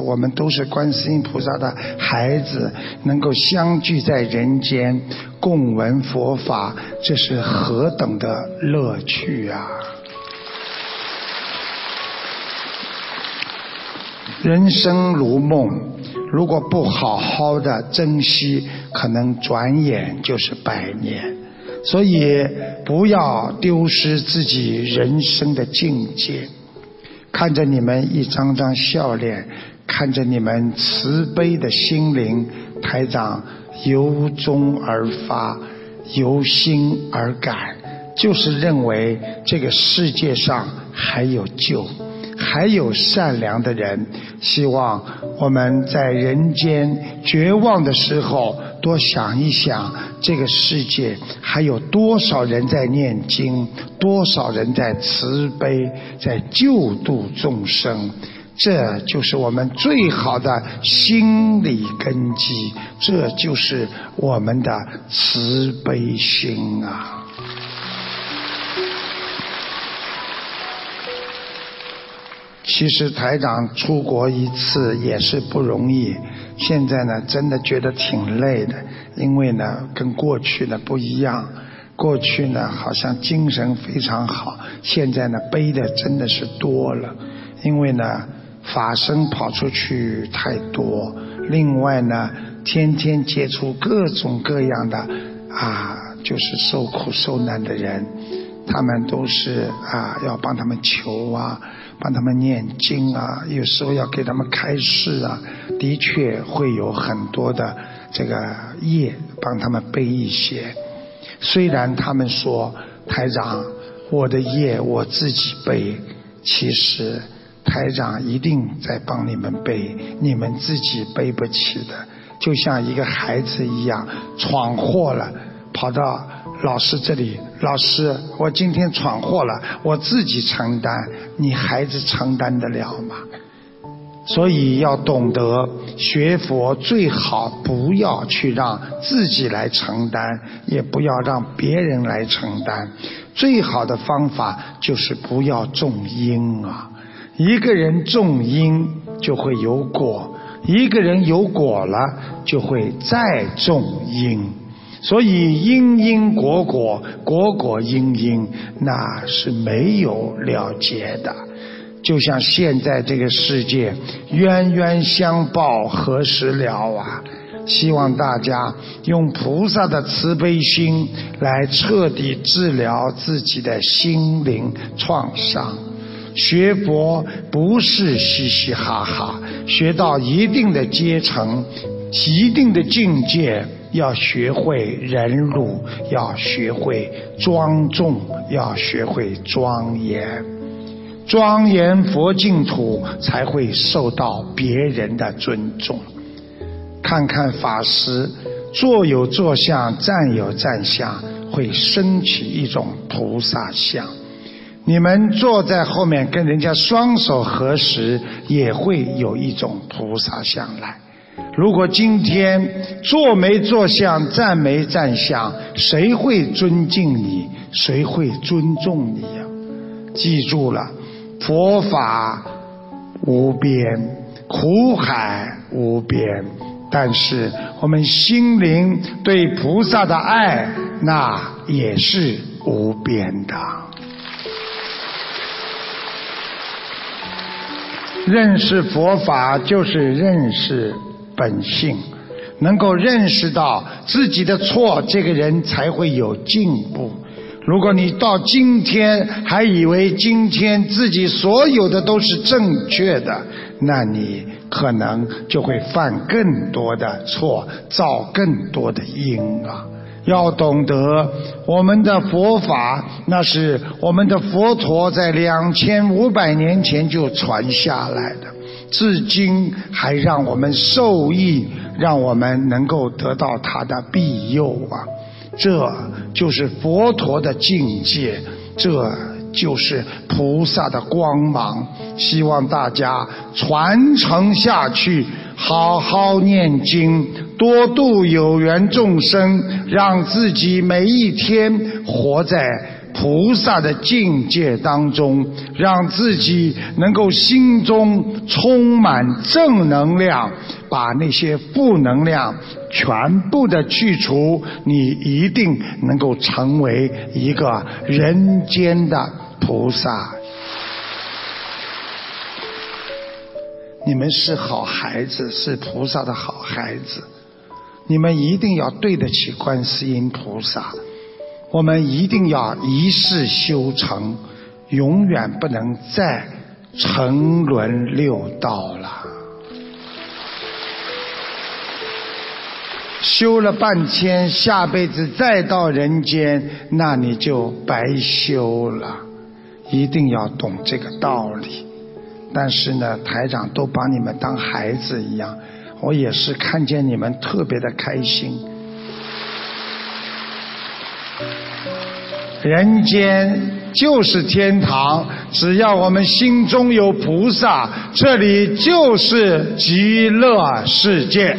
我们都是观世音菩萨的孩子，能够相聚在人间，共闻佛法，这是何等的乐趣啊！人生如梦，如果不好好的珍惜，可能转眼就是百年。所以不要丢失自己人生的境界。看着你们一张张笑脸。看着你们慈悲的心灵，台长由衷而发，由心而感，就是认为这个世界上还有救，还有善良的人。希望我们在人间绝望的时候，多想一想这个世界还有多少人在念经，多少人在慈悲，在救度众生。这就是我们最好的心理根基，这就是我们的慈悲心啊！其实台长出国一次也是不容易，现在呢真的觉得挺累的，因为呢跟过去呢不一样，过去呢好像精神非常好，现在呢背的真的是多了，因为呢。法身跑出去太多，另外呢，天天接触各种各样的啊，就是受苦受难的人，他们都是啊，要帮他们求啊，帮他们念经啊，有时候要给他们开示啊，的确会有很多的这个业帮他们背一些。虽然他们说台长，我的业我自己背，其实。台长一定在帮你们背，你们自己背不起的，就像一个孩子一样，闯祸了，跑到老师这里，老师，我今天闯祸了，我自己承担，你孩子承担得了吗？所以要懂得学佛，最好不要去让自己来承担，也不要让别人来承担，最好的方法就是不要种因啊。一个人种因就会有果，一个人有果了就会再种因，所以因因果果，果果因因，那是没有了结的。就像现在这个世界，冤冤相报何时了啊？希望大家用菩萨的慈悲心来彻底治疗自己的心灵创伤。学佛不是嘻嘻哈哈，学到一定的阶层、一定的境界，要学会忍辱，要学会庄重，要学会庄严。庄严佛净土，才会受到别人的尊重。看看法师，坐有坐相，站有站相，会升起一种菩萨相。你们坐在后面跟人家双手合十，也会有一种菩萨相来。如果今天坐没坐相，站没站相，谁会尊敬你？谁会尊重你呀？记住了，佛法无边，苦海无边，但是我们心灵对菩萨的爱，那也是无边的。认识佛法就是认识本性，能够认识到自己的错，这个人才会有进步。如果你到今天还以为今天自己所有的都是正确的，那你可能就会犯更多的错，造更多的因啊。要懂得，我们的佛法那是我们的佛陀在两千五百年前就传下来的，至今还让我们受益，让我们能够得到他的庇佑啊！这就是佛陀的境界，这就是菩萨的光芒。希望大家传承下去。好好念经，多度有缘众生，让自己每一天活在菩萨的境界当中，让自己能够心中充满正能量，把那些负能量全部的去除，你一定能够成为一个人间的菩萨。你们是好孩子，是菩萨的好孩子。你们一定要对得起观世音菩萨。我们一定要一世修成，永远不能再沉沦六道了。修了半天，下辈子再到人间，那你就白修了。一定要懂这个道理。但是呢，台长都把你们当孩子一样，我也是看见你们特别的开心。人间就是天堂，只要我们心中有菩萨，这里就是极乐世界。